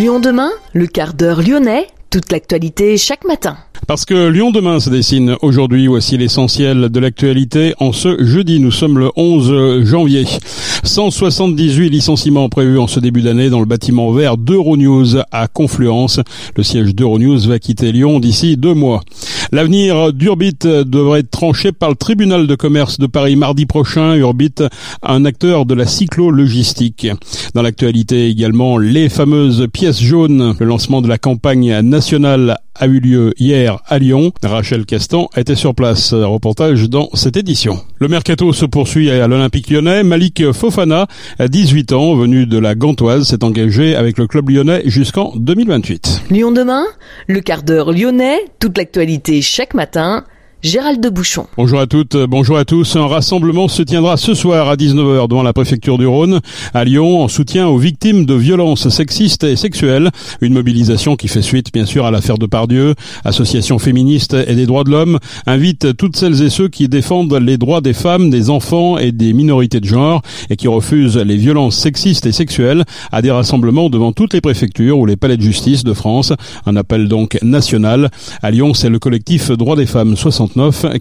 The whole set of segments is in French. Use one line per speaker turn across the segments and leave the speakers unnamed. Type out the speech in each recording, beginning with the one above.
Lyon demain, le quart d'heure lyonnais, toute l'actualité chaque matin.
Parce que Lyon demain se dessine aujourd'hui, voici l'essentiel de l'actualité. En ce jeudi, nous sommes le 11 janvier. 178 licenciements prévus en ce début d'année dans le bâtiment vert d'Euronews à Confluence. Le siège d'Euronews va quitter Lyon d'ici deux mois. L'avenir d'Urbit devrait être tranché par le tribunal de commerce de Paris mardi prochain. Urbit, un acteur de la cyclo-logistique. Dans l'actualité également, les fameuses pièces jaunes. Le lancement de la campagne nationale a eu lieu hier à Lyon. Rachel Castan était sur place. Reportage dans cette édition. Le mercato se poursuit à l'Olympique lyonnais. Malik Fofana, à 18 ans, venu de la Gantoise, s'est engagé avec le club lyonnais jusqu'en 2028.
Lyon demain, le quart d'heure lyonnais, toute l'actualité chaque matin. Gérald de Bouchon.
Bonjour à toutes, bonjour à tous. Un rassemblement se tiendra ce soir à 19h devant la préfecture du Rhône à Lyon en soutien aux victimes de violences sexistes et sexuelles. Une mobilisation qui fait suite bien sûr à l'affaire de Pardieu. Association féministe et des droits de l'homme invite toutes celles et ceux qui défendent les droits des femmes, des enfants et des minorités de genre et qui refusent les violences sexistes et sexuelles à des rassemblements devant toutes les préfectures ou les palais de justice de France. Un appel donc national. À Lyon, c'est le collectif Droits des femmes 60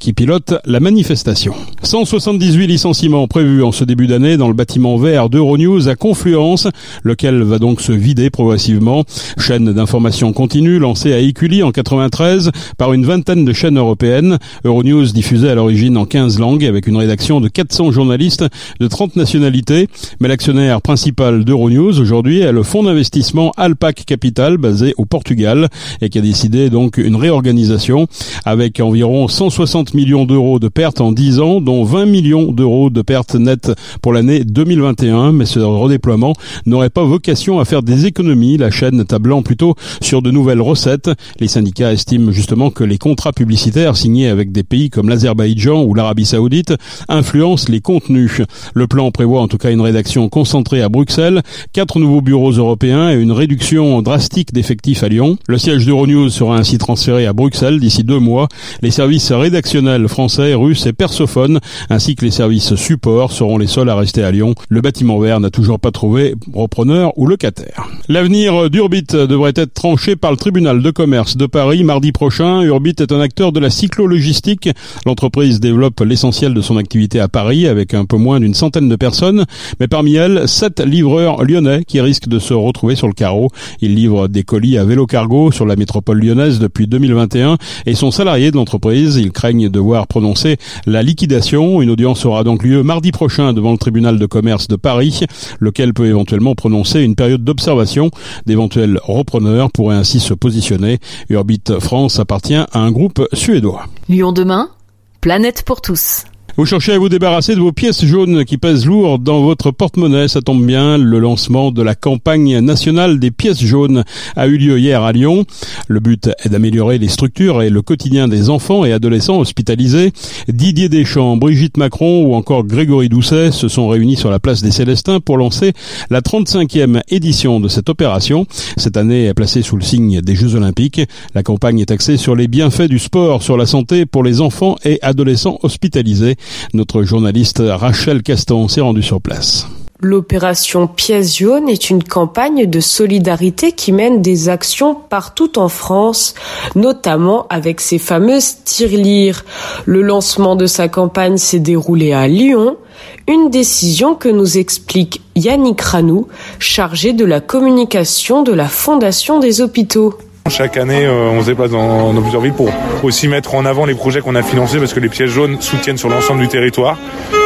qui pilote la manifestation. 178 licenciements prévus en ce début d'année dans le bâtiment vert d'Euronews à Confluence, lequel va donc se vider progressivement. Chaîne d'information continue lancée à Écully en 93 par une vingtaine de chaînes européennes. Euronews diffusait à l'origine en 15 langues avec une rédaction de 400 journalistes de 30 nationalités. Mais l'actionnaire principal d'Euronews aujourd'hui est le fonds d'investissement Alpac Capital basé au Portugal et qui a décidé donc une réorganisation avec environ 160 millions d'euros de pertes en 10 ans, dont 20 millions d'euros de pertes nettes pour l'année 2021. Mais ce redéploiement n'aurait pas vocation à faire des économies, la chaîne tablant plutôt sur de nouvelles recettes. Les syndicats estiment justement que les contrats publicitaires signés avec des pays comme l'Azerbaïdjan ou l'Arabie saoudite influencent les contenus. Le plan prévoit en tout cas une rédaction concentrée à Bruxelles, quatre nouveaux bureaux européens et une réduction drastique d'effectifs à Lyon. Le siège d'Euronews sera ainsi transféré à Bruxelles d'ici deux mois. Les services rédactionnels français, russes et persophones, ainsi que les services support seront les seuls à rester à Lyon. Le bâtiment vert n'a toujours pas trouvé repreneur ou locataire. L'avenir d'Urbit devrait être tranché par le tribunal de commerce de Paris mardi prochain. Urbit est un acteur de la cyclo-logistique. L'entreprise développe l'essentiel de son activité à Paris avec un peu moins d'une centaine de personnes, mais parmi elles, sept livreurs lyonnais qui risquent de se retrouver sur le carreau. Ils livrent des colis à vélo cargo sur la métropole lyonnaise depuis 2021 et sont salariés de l'entreprise. Ils craignent de voir prononcer la liquidation. Une audience aura donc lieu mardi prochain devant le tribunal de commerce de Paris, lequel peut éventuellement prononcer une période d'observation. D'éventuels repreneurs pourraient ainsi se positionner. Urbit France appartient à un groupe suédois.
Lyon demain, planète pour tous.
Vous cherchez à vous débarrasser de vos pièces jaunes qui pèsent lourd dans votre porte-monnaie. Ça tombe bien. Le lancement de la campagne nationale des pièces jaunes a eu lieu hier à Lyon. Le but est d'améliorer les structures et le quotidien des enfants et adolescents hospitalisés. Didier Deschamps, Brigitte Macron ou encore Grégory Doucet se sont réunis sur la place des Célestins pour lancer la 35e édition de cette opération. Cette année est placée sous le signe des Jeux Olympiques. La campagne est axée sur les bienfaits du sport sur la santé pour les enfants et adolescents hospitalisés. Notre journaliste Rachel Caston s'est rendue sur place.
L'opération Pièce est une campagne de solidarité qui mène des actions partout en France, notamment avec ses fameuses tirelires. Le lancement de sa campagne s'est déroulé à Lyon, une décision que nous explique Yannick Ranou, chargé de la communication de la Fondation des hôpitaux.
Chaque année, euh, on se déplace dans, dans, plusieurs villes pour aussi mettre en avant les projets qu'on a financés parce que les pièces jaunes soutiennent sur l'ensemble du territoire.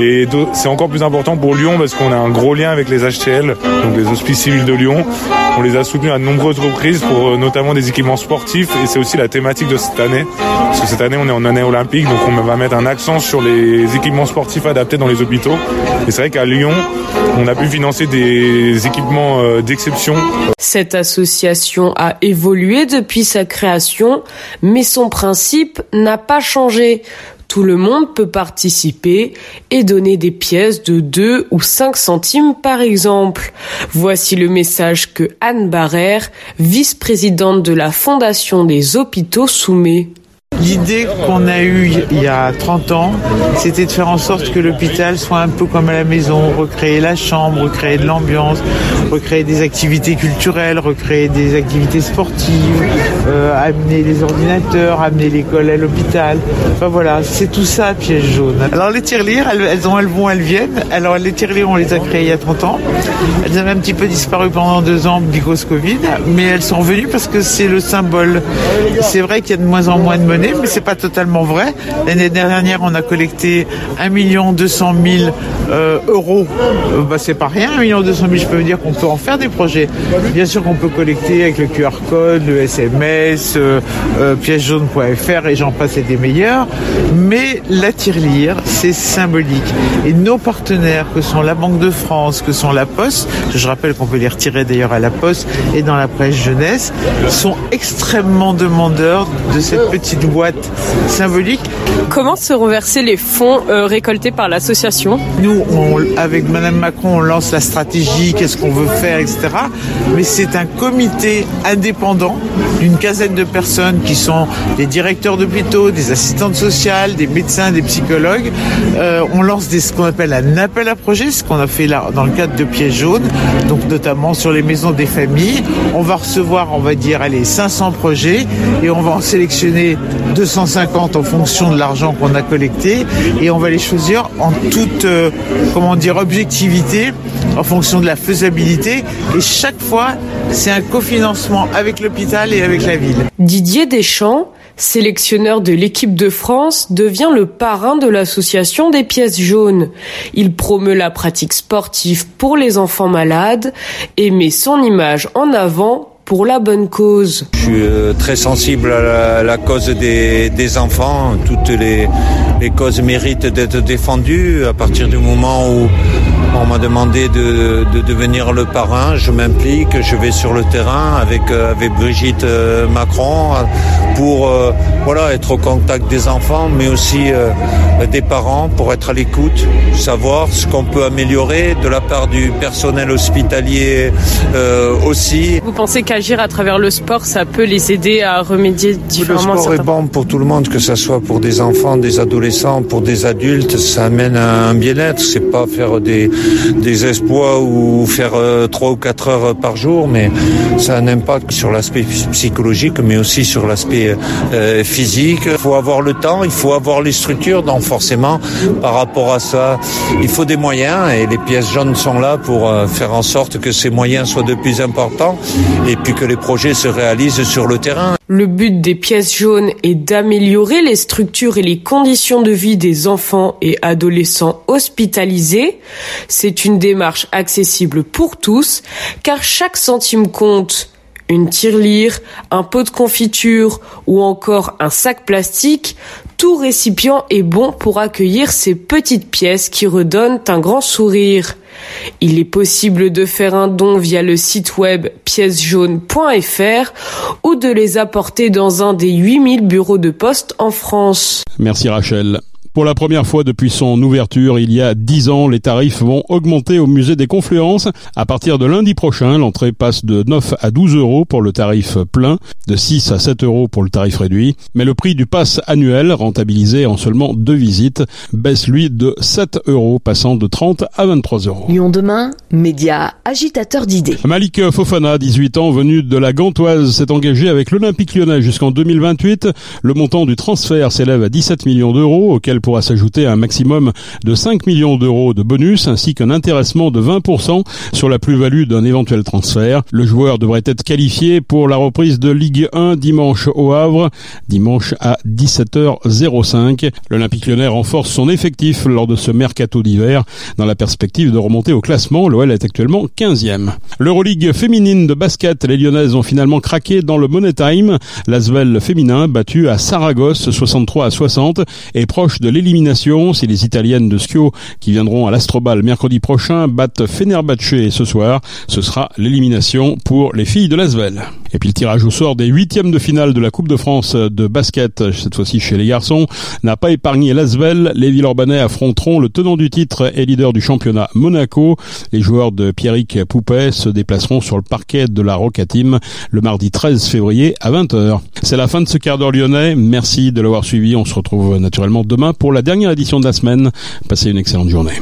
Et c'est encore plus important pour Lyon parce qu'on a un gros lien avec les HTL, donc les hospices civils de Lyon. On les a soutenus à nombreuses reprises pour euh, notamment des équipements sportifs et c'est aussi la thématique de cette année. Parce que cette année, on est en année olympique, donc on va mettre un accent sur les équipements sportifs adaptés dans les hôpitaux. Et c'est vrai qu'à Lyon, on a pu financer des équipements euh, d'exception.
Cette association a évolué depuis sa création, mais son principe n'a pas changé. Tout le monde peut participer et donner des pièces de 2 ou 5 centimes par exemple. Voici le message que Anne Barrère, vice-présidente de la Fondation des hôpitaux, soumet.
L'idée qu'on a eue il y a 30 ans, c'était de faire en sorte que l'hôpital soit un peu comme à la maison, recréer la chambre, recréer de l'ambiance, recréer des activités culturelles, recréer des activités sportives, euh, amener les ordinateurs, amener l'école à l'hôpital. Enfin voilà, c'est tout ça piège jaune. Alors les tirelires, elles, elles, ont, elles vont, elles viennent. Alors les tirelires, on les a créées il y a 30 ans. Elles avaient un petit peu disparu pendant deux ans, bicos Covid, mais elles sont revenues parce que c'est le symbole. C'est vrai qu'il y a de moins en moins de monnaie, mais c'est pas totalement vrai. L'année dernière, on a collecté 1 200 000 euh, euros. Euh, bah, c'est pas rien, 1 200 000. Je peux vous dire qu'on peut en faire des projets. Bien sûr qu'on peut collecter avec le QR code, le SMS, euh, euh, piècejaune.fr et j'en passe et des meilleurs. Mais la tirelire, c'est symbolique. Et nos partenaires, que sont la Banque de France, que sont la Poste, je rappelle qu'on peut les retirer d'ailleurs à la Poste et dans la presse jeunesse, sont extrêmement demandeurs de cette petite boîte symbolique.
Comment seront versés les fonds euh, récoltés par l'association?
Nous, on, avec Madame Macron, on lance la stratégie, qu'est-ce qu'on veut faire, etc. Mais c'est un comité indépendant d'une quinzaine de personnes qui sont des directeurs d'hôpitaux, des assistantes sociales, des médecins, des psychologues. Euh, on lance des, ce qu'on appelle un appel à projet, ce qu'on a fait là dans le cadre de Piège jaune, donc notamment sur les maisons des familles. On va recevoir, on va dire, allez, 500 projets et on va en sélectionner 250 en fonction de l'argent qu'on a collecté et on va les choisir en toute, euh, comment dire, objectivité, en fonction de la faisabilité. Et chaque fois, c'est un cofinancement avec l'hôpital et avec la ville.
Didier Deschamps, sélectionneur de l'équipe de France, devient le parrain de l'association des pièces jaunes. Il promeut la pratique sportive pour les enfants malades et met son image en avant pour la bonne cause.
Je suis euh, très sensible à la, la cause des, des, enfants. Toutes les, les causes méritent d'être défendues à partir du moment où on m'a demandé de, de, devenir le parrain. Je m'implique, je vais sur le terrain avec, euh, avec Brigitte euh, Macron pour euh, voilà, être au contact des enfants, mais aussi euh, des parents pour être à l'écoute, savoir ce qu'on peut améliorer de la part du personnel hospitalier euh, aussi.
Vous pensez qu'agir à travers le sport, ça peut les aider à remédier différemment
Le sport est bon pour tout le monde, que ce soit pour des enfants, des adolescents, pour des adultes. Ça amène à un bien-être. C'est pas faire des, des exploits ou faire euh, trois ou quatre heures par jour, mais ça a un impact sur l'aspect psychologique, mais aussi sur l'aspect euh, physique. Il faut avoir le temps, il faut avoir les structures. Donc forcément, par rapport à ça, il faut des moyens et les pièces jaunes sont là pour euh, faire en sorte que ces moyens soient de plus importants et puis que les projets se réalisent sur le terrain.
Le but des pièces jaunes est d'améliorer les structures et les conditions de vie des enfants et adolescents hospitalisés. C'est une démarche accessible pour tous car chaque centime compte. Une tirelire, un pot de confiture ou encore un sac plastique, tout récipient est bon pour accueillir ces petites pièces qui redonnent un grand sourire. Il est possible de faire un don via le site web piècesjaunes.fr ou de les apporter dans un des 8000 bureaux de poste en France.
Merci Rachel. Pour la première fois depuis son ouverture il y a 10 ans, les tarifs vont augmenter au musée des Confluences. À partir de lundi prochain, l'entrée passe de 9 à 12 euros pour le tarif plein, de 6 à 7 euros pour le tarif réduit. Mais le prix du pass annuel, rentabilisé en seulement deux visites, baisse lui de 7 euros, passant de 30 à 23 euros.
Lyon demain, média agitateur d'idées.
Malik Fofana, 18 ans, venu de la Gantoise, s'est engagé avec l'Olympique lyonnais jusqu'en 2028. Le montant du transfert s'élève à 17 millions d'euros, auquel pourra s'ajouter un maximum de 5 millions d'euros de bonus ainsi qu'un intéressement de 20% sur la plus-value d'un éventuel transfert. Le joueur devrait être qualifié pour la reprise de Ligue 1 dimanche au Havre, dimanche à 17h05. L'Olympique lyonnais renforce son effectif lors de ce mercato d'hiver dans la perspective de remonter au classement. L'OL est actuellement 15e. L'Euroleague féminine de basket, les Lyonnaises ont finalement craqué dans le Money Time. L'Asvel féminin battu à Saragosse 63 à 60 est proche de l'élimination si les Italiennes de Schio qui viendront à l'Astrobal mercredi prochain battent Fenerbahce ce soir. Ce sera l'élimination pour les filles de l'Asvel. Et puis le tirage au sort des huitièmes de finale de la Coupe de France de basket, cette fois-ci chez les garçons, n'a pas épargné Lasvel. Les Villeurbanais affronteront le tenant du titre et leader du championnat Monaco. Les joueurs de Pierrick Poupet se déplaceront sur le parquet de la Roca Team le mardi 13 février à 20h. C'est la fin de ce quart d'heure lyonnais. Merci de l'avoir suivi. On se retrouve naturellement demain pour la dernière édition de la semaine. Passez une excellente journée.